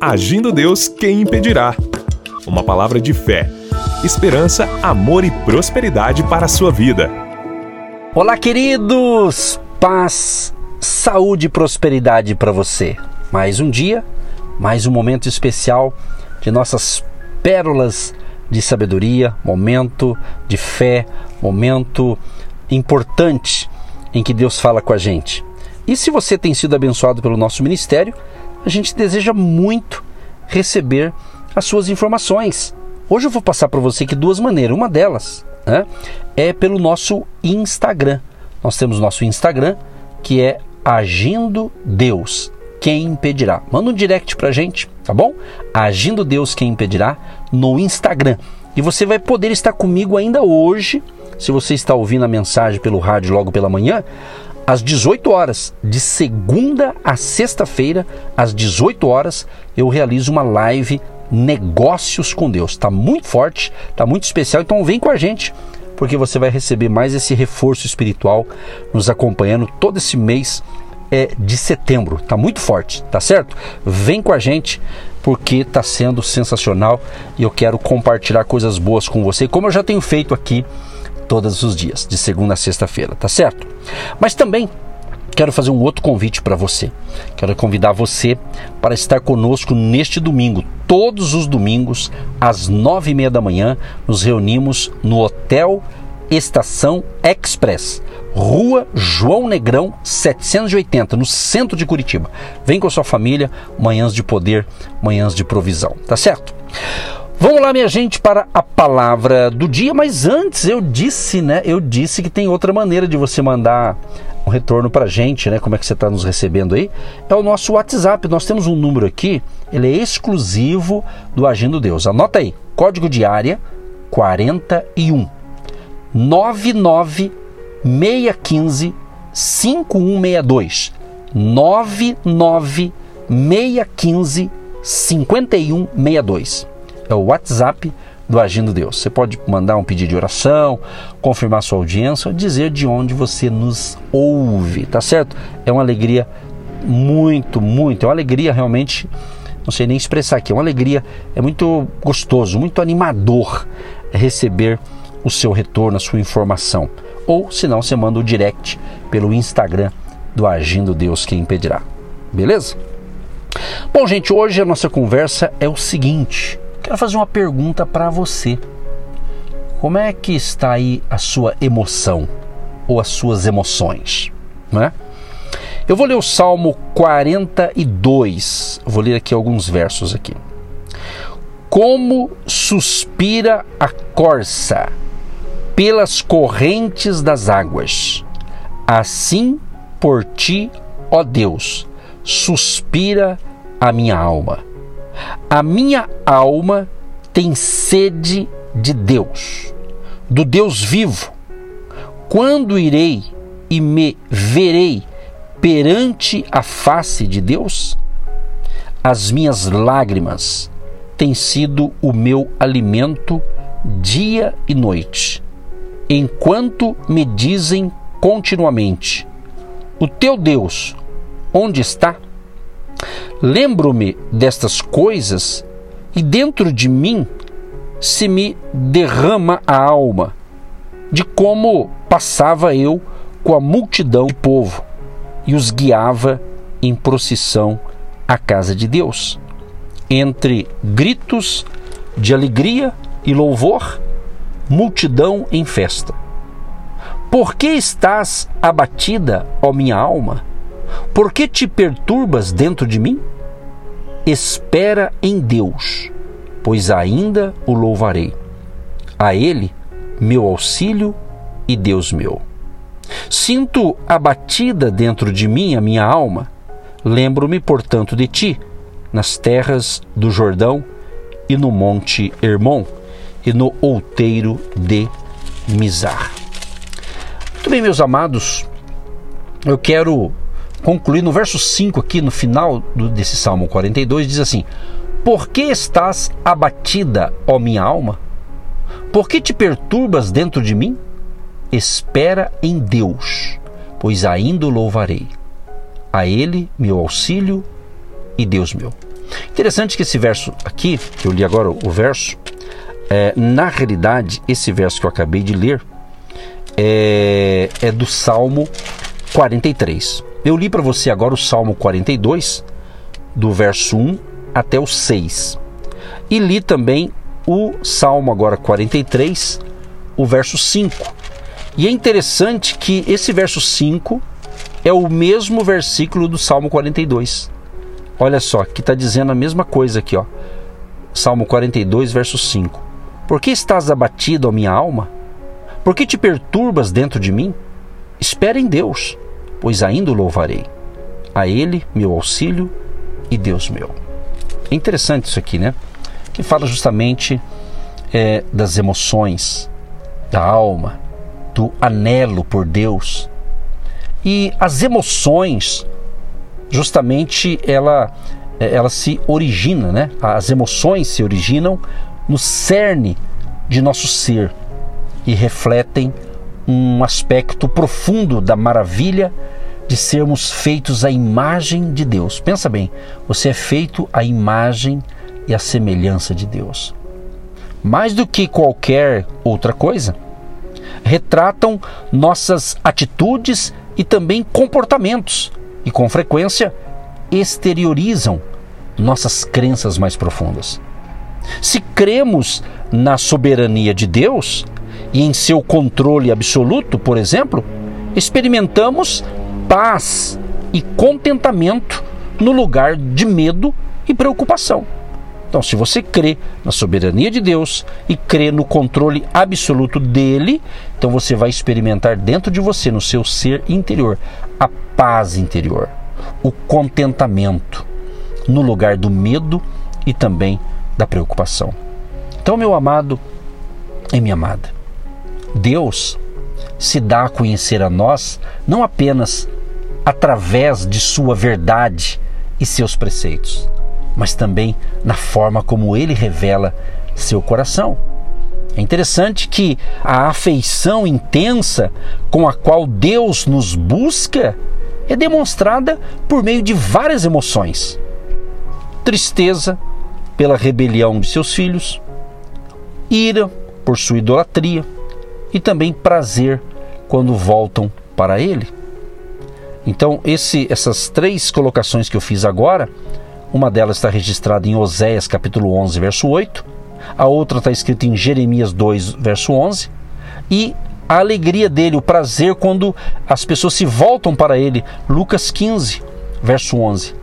Agindo Deus, quem impedirá? Uma palavra de fé, esperança, amor e prosperidade para a sua vida. Olá, queridos! Paz, saúde e prosperidade para você. Mais um dia, mais um momento especial de nossas pérolas de sabedoria, momento de fé, momento importante em que Deus fala com a gente. E se você tem sido abençoado pelo nosso ministério, a gente deseja muito receber as suas informações. Hoje eu vou passar para você aqui duas maneiras. Uma delas né, é pelo nosso Instagram. Nós temos nosso Instagram que é Agindo Deus. Quem impedirá? Manda um direct para a gente, tá bom? Agindo Deus, quem impedirá? No Instagram. E você vai poder estar comigo ainda hoje, se você está ouvindo a mensagem pelo rádio logo pela manhã, às 18 horas, de segunda a sexta-feira, às 18 horas, eu realizo uma live Negócios com Deus. Está muito forte, está muito especial, então vem com a gente, porque você vai receber mais esse reforço espiritual nos acompanhando todo esse mês é, de setembro. Está muito forte, tá certo? Vem com a gente porque está sendo sensacional e eu quero compartilhar coisas boas com você, como eu já tenho feito aqui todos os dias, de segunda a sexta-feira, tá certo? Mas também quero fazer um outro convite para você. Quero convidar você para estar conosco neste domingo. Todos os domingos, às nove e meia da manhã, nos reunimos no Hotel Estação Express, Rua João Negrão 780, no centro de Curitiba. Vem com a sua família, manhãs de poder, manhãs de provisão, tá certo? Vamos lá, minha gente, para a palavra do dia. Mas antes eu disse, né? Eu disse que tem outra maneira de você mandar um retorno para a gente, né? Como é que você está nos recebendo aí? É o nosso WhatsApp. Nós temos um número aqui, ele é exclusivo do Agindo Deus. Anota aí, código de área 41 99 615 5162 99 615 5162 é o WhatsApp do Agindo Deus. Você pode mandar um pedido de oração, confirmar sua audiência, dizer de onde você nos ouve, tá certo? É uma alegria muito, muito, é uma alegria realmente, não sei nem expressar aqui, é uma alegria, é muito gostoso, muito animador receber o seu retorno, a sua informação. Ou, se não, você manda o direct pelo Instagram do Agindo Deus, quem impedirá. Beleza? Bom, gente, hoje a nossa conversa é o seguinte: Quero fazer uma pergunta para você. Como é que está aí a sua emoção ou as suas emoções, né? Eu vou ler o Salmo 42. Vou ler aqui alguns versos aqui. Como suspira a corça pelas correntes das águas, assim por ti, ó Deus, suspira a minha alma. A minha alma tem sede de Deus, do Deus vivo. Quando irei e me verei perante a face de Deus? As minhas lágrimas têm sido o meu alimento dia e noite, enquanto me dizem continuamente: O teu Deus, onde está? Lembro-me destas coisas e dentro de mim se me derrama a alma de como passava eu com a multidão povo e os guiava em procissão à casa de Deus, entre gritos de alegria e louvor, multidão em festa. Por que estás abatida, ó minha alma? Por que te perturbas dentro de mim? Espera em Deus, pois ainda o louvarei. A Ele, meu auxílio e Deus meu. Sinto abatida dentro de mim a minha alma. Lembro-me, portanto, de ti, nas terras do Jordão e no monte Hermon e no outeiro de Mizar. Muito bem, meus amados, eu quero concluir no verso 5 aqui, no final do, desse Salmo 42, diz assim: Por que estás abatida, ó minha alma? Por que te perturbas dentro de mim? Espera em Deus, pois ainda o louvarei. A Ele, meu auxílio e Deus meu. Interessante que esse verso aqui, que eu li agora o verso, é, na realidade, esse verso que eu acabei de ler é, é do Salmo 43. Eu li para você agora o Salmo 42, do verso 1 até o 6. E li também o Salmo agora 43, o verso 5. E é interessante que esse verso 5 é o mesmo versículo do Salmo 42. Olha só, que está dizendo a mesma coisa aqui, ó. Salmo 42, verso 5. Por que estás abatido, ó minha alma? Por que te perturbas dentro de mim? Espera em Deus, pois ainda o louvarei. A Ele, meu auxílio e Deus meu. É interessante isso aqui, né? Que fala justamente é, das emoções, da alma, do anelo por Deus. E as emoções, justamente, ela, é, ela se origina, né? As emoções se originam no cerne de nosso ser e refletem um aspecto profundo da maravilha de sermos feitos à imagem de Deus. Pensa bem, você é feito à imagem e à semelhança de Deus. Mais do que qualquer outra coisa, retratam nossas atitudes e também comportamentos, e com frequência exteriorizam nossas crenças mais profundas. Se cremos na soberania de Deus e em seu controle absoluto, por exemplo, experimentamos paz e contentamento no lugar de medo e preocupação. Então, se você crê na soberania de Deus e crê no controle absoluto dele, então você vai experimentar dentro de você, no seu ser interior, a paz interior, o contentamento, no lugar do medo e também da preocupação. Então, meu amado e minha amada, Deus se dá a conhecer a nós não apenas através de sua verdade e seus preceitos, mas também na forma como ele revela seu coração. É interessante que a afeição intensa com a qual Deus nos busca é demonstrada por meio de várias emoções: tristeza pela rebelião de seus filhos, ira por sua idolatria e também prazer quando voltam para Ele. Então, esse, essas três colocações que eu fiz agora, uma delas está registrada em Oséias capítulo 11, verso 8, a outra está escrita em Jeremias 2, verso 11, e a alegria dele, o prazer quando as pessoas se voltam para ele, Lucas 15, verso 11,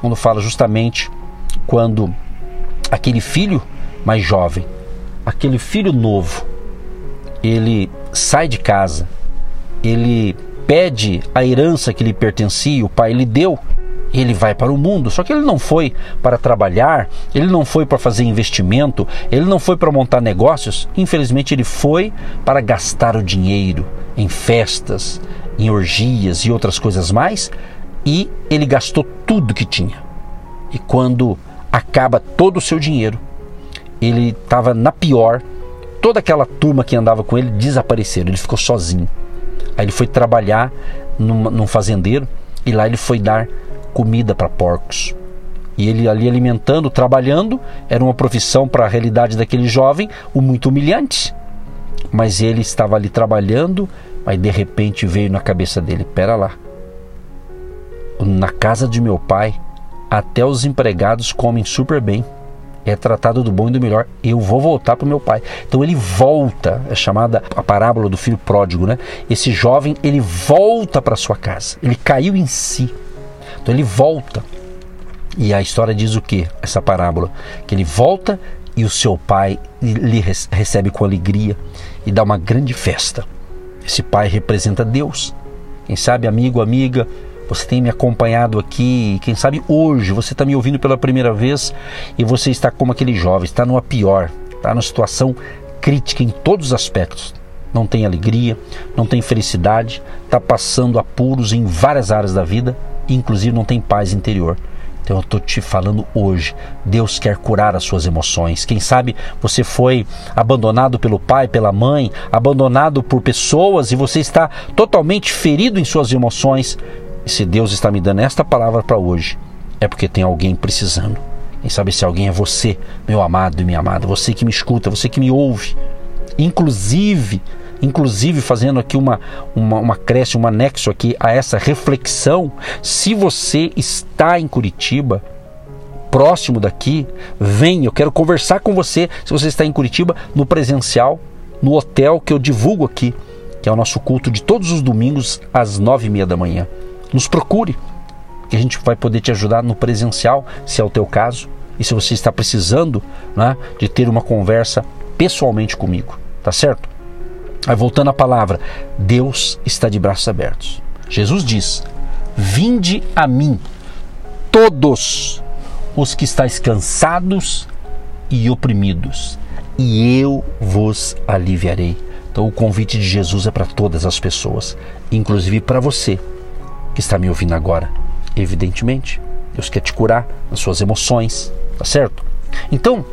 quando fala justamente quando aquele filho mais jovem, aquele filho novo, ele sai de casa, ele pede a herança que lhe pertencia, o pai lhe deu, ele vai para o mundo. Só que ele não foi para trabalhar, ele não foi para fazer investimento, ele não foi para montar negócios. Infelizmente, ele foi para gastar o dinheiro em festas, em orgias e outras coisas mais. E ele gastou tudo que tinha. E quando acaba todo o seu dinheiro, ele estava na pior. Toda aquela turma que andava com ele desapareceram, ele ficou sozinho. Aí ele foi trabalhar num, num fazendeiro e lá ele foi dar comida para porcos. E ele ali alimentando, trabalhando, era uma profissão para a realidade daquele jovem, o muito humilhante. Mas ele estava ali trabalhando, mas de repente veio na cabeça dele: pera lá, na casa de meu pai, até os empregados comem super bem é tratado do bom e do melhor. Eu vou voltar para o meu pai. Então ele volta, é chamada a parábola do filho pródigo, né? Esse jovem ele volta para sua casa. Ele caiu em si. Então ele volta. E a história diz o que? Essa parábola que ele volta e o seu pai lhe recebe com alegria e dá uma grande festa. Esse pai representa Deus. Quem sabe, amigo, amiga, você tem me acompanhado aqui, quem sabe hoje você está me ouvindo pela primeira vez e você está como aquele jovem, está numa pior, está numa situação crítica em todos os aspectos. Não tem alegria, não tem felicidade, está passando apuros em várias áreas da vida, inclusive não tem paz interior. Então eu estou te falando hoje. Deus quer curar as suas emoções. Quem sabe você foi abandonado pelo pai, pela mãe, abandonado por pessoas e você está totalmente ferido em suas emoções. Se Deus está me dando esta palavra para hoje, é porque tem alguém precisando. Quem sabe se alguém é você, meu amado e minha amada, você que me escuta, você que me ouve. Inclusive, inclusive fazendo aqui uma, uma, uma creche, um anexo aqui a essa reflexão, se você está em Curitiba, próximo daqui, vem, eu quero conversar com você, se você está em Curitiba, no presencial, no hotel que eu divulgo aqui, que é o nosso culto de todos os domingos às nove e meia da manhã. Nos procure, que a gente vai poder te ajudar no presencial, se é o teu caso, e se você está precisando né, de ter uma conversa pessoalmente comigo, tá certo? Aí voltando à palavra, Deus está de braços abertos. Jesus diz: Vinde a mim, todos os que estáis cansados e oprimidos, e eu vos aliviarei. Então o convite de Jesus é para todas as pessoas, inclusive para você que está me ouvindo agora. Evidentemente, Deus quer te curar nas suas emoções, tá certo? Então,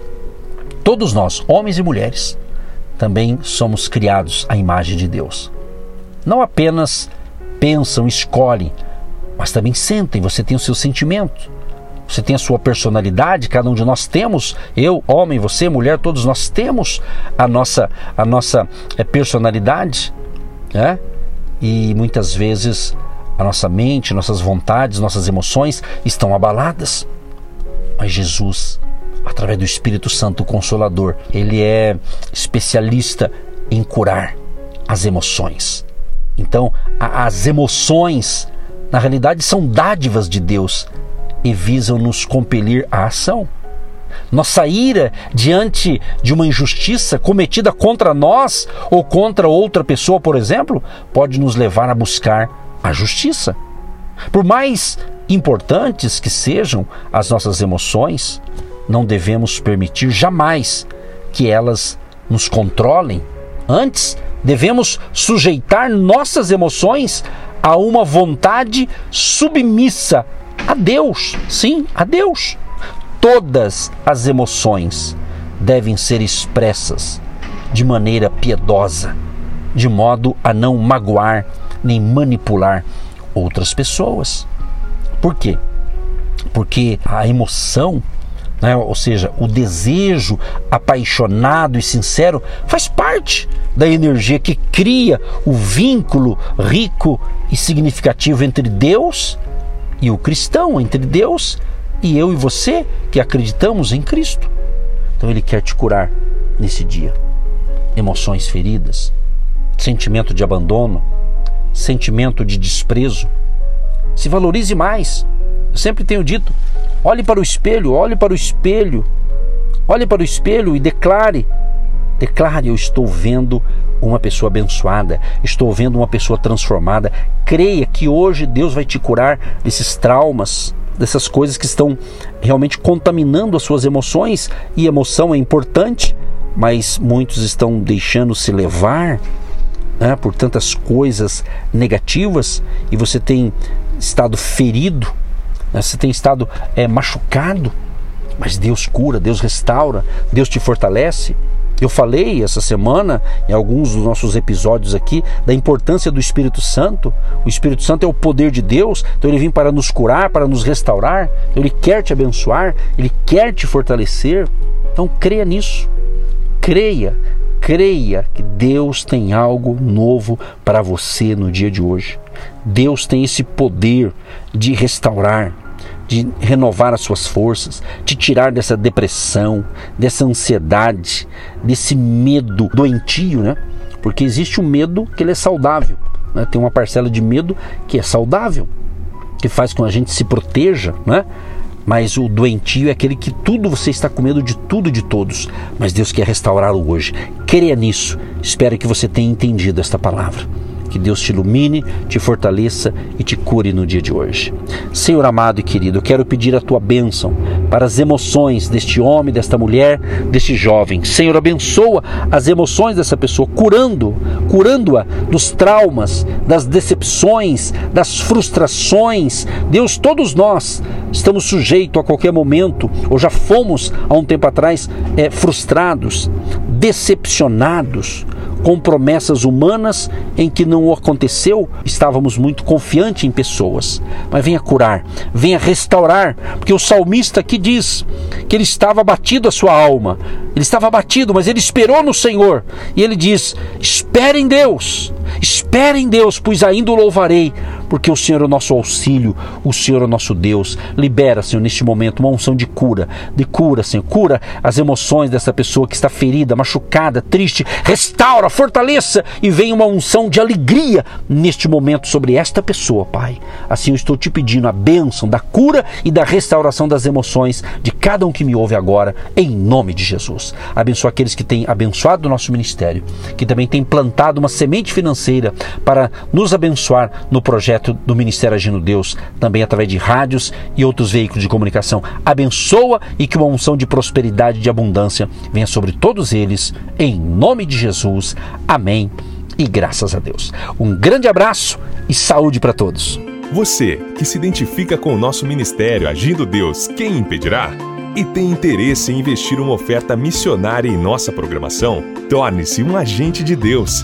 todos nós, homens e mulheres, também somos criados à imagem de Deus. Não apenas pensam, escolhem, mas também sentem, você tem o seu sentimento, você tem a sua personalidade, cada um de nós temos, eu, homem, você, mulher, todos nós temos a nossa, a nossa é, personalidade, né? E muitas vezes a nossa mente, nossas vontades, nossas emoções estão abaladas. Mas Jesus, através do Espírito Santo Consolador, ele é especialista em curar as emoções. Então, as emoções, na realidade, são dádivas de Deus e visam nos compelir à ação. Nossa ira diante de uma injustiça cometida contra nós ou contra outra pessoa, por exemplo, pode nos levar a buscar a justiça. Por mais importantes que sejam as nossas emoções, não devemos permitir jamais que elas nos controlem. Antes, devemos sujeitar nossas emoções a uma vontade submissa a Deus. Sim, a Deus. Todas as emoções devem ser expressas de maneira piedosa, de modo a não magoar nem manipular outras pessoas. Por quê? Porque a emoção, né, ou seja, o desejo apaixonado e sincero, faz parte da energia que cria o vínculo rico e significativo entre Deus e o cristão, entre Deus e eu e você que acreditamos em Cristo. Então Ele quer te curar nesse dia. Emoções feridas, sentimento de abandono, sentimento de desprezo. Se valorize mais. Eu sempre tenho dito: olhe para o espelho, olhe para o espelho, olhe para o espelho e declare. Declare: Eu estou vendo uma pessoa abençoada, estou vendo uma pessoa transformada. Creia que hoje Deus vai te curar desses traumas, dessas coisas que estão realmente contaminando as suas emoções. E emoção é importante, mas muitos estão deixando se levar né, por tantas coisas negativas e você tem estado ferido, né, você tem estado é, machucado, mas Deus cura, Deus restaura, Deus te fortalece. Eu falei essa semana, em alguns dos nossos episódios aqui, da importância do Espírito Santo. O Espírito Santo é o poder de Deus, então ele vem para nos curar, para nos restaurar, então ele quer te abençoar, ele quer te fortalecer. Então creia nisso. Creia, creia que Deus tem algo novo para você no dia de hoje. Deus tem esse poder de restaurar, de renovar as suas forças, de tirar dessa depressão, dessa ansiedade, desse medo doentio, né? Porque existe o um medo que ele é saudável, né? Tem uma parcela de medo que é saudável, que faz com que a gente se proteja, né? Mas o doentio é aquele que tudo você está com medo de tudo e de todos. Mas Deus quer restaurá-lo hoje. Creia nisso. Espero que você tenha entendido esta palavra. Que Deus te ilumine, te fortaleça e te cure no dia de hoje. Senhor amado e querido, eu quero pedir a tua bênção para as emoções deste homem, desta mulher, deste jovem. Senhor, abençoa as emoções dessa pessoa, curando, curando-a dos traumas, das decepções, das frustrações. Deus, todos nós estamos sujeitos a qualquer momento, ou já fomos há um tempo atrás, é, frustrados, decepcionados com promessas humanas em que não aconteceu, estávamos muito confiantes em pessoas. Mas venha curar, venha restaurar, porque o salmista aqui diz que ele estava abatido a sua alma, ele estava abatido, mas ele esperou no Senhor, e ele diz: espere em Deus, espere em Deus, pois ainda o louvarei, porque o Senhor é o nosso auxílio, o Senhor é o nosso Deus. Libera, Senhor, neste momento uma unção de cura, de cura, Senhor. Cura as emoções dessa pessoa que está ferida, machucada, triste. Restaura, fortaleça e venha uma unção de alegria neste momento sobre esta pessoa, Pai. Assim eu estou te pedindo a bênção da cura e da restauração das emoções de cada um que me ouve agora, em nome de Jesus. Abençoa aqueles que têm abençoado o nosso ministério, que também têm plantado uma semente financeira para nos abençoar no projeto do Ministério Agindo Deus, também através de rádios e outros veículos de comunicação. Abençoa e que uma unção de prosperidade e de abundância venha sobre todos eles, em nome de Jesus. Amém. E graças a Deus. Um grande abraço e saúde para todos. Você que se identifica com o nosso ministério Agindo Deus, quem impedirá? E tem interesse em investir uma oferta missionária em nossa programação? Torne-se um agente de Deus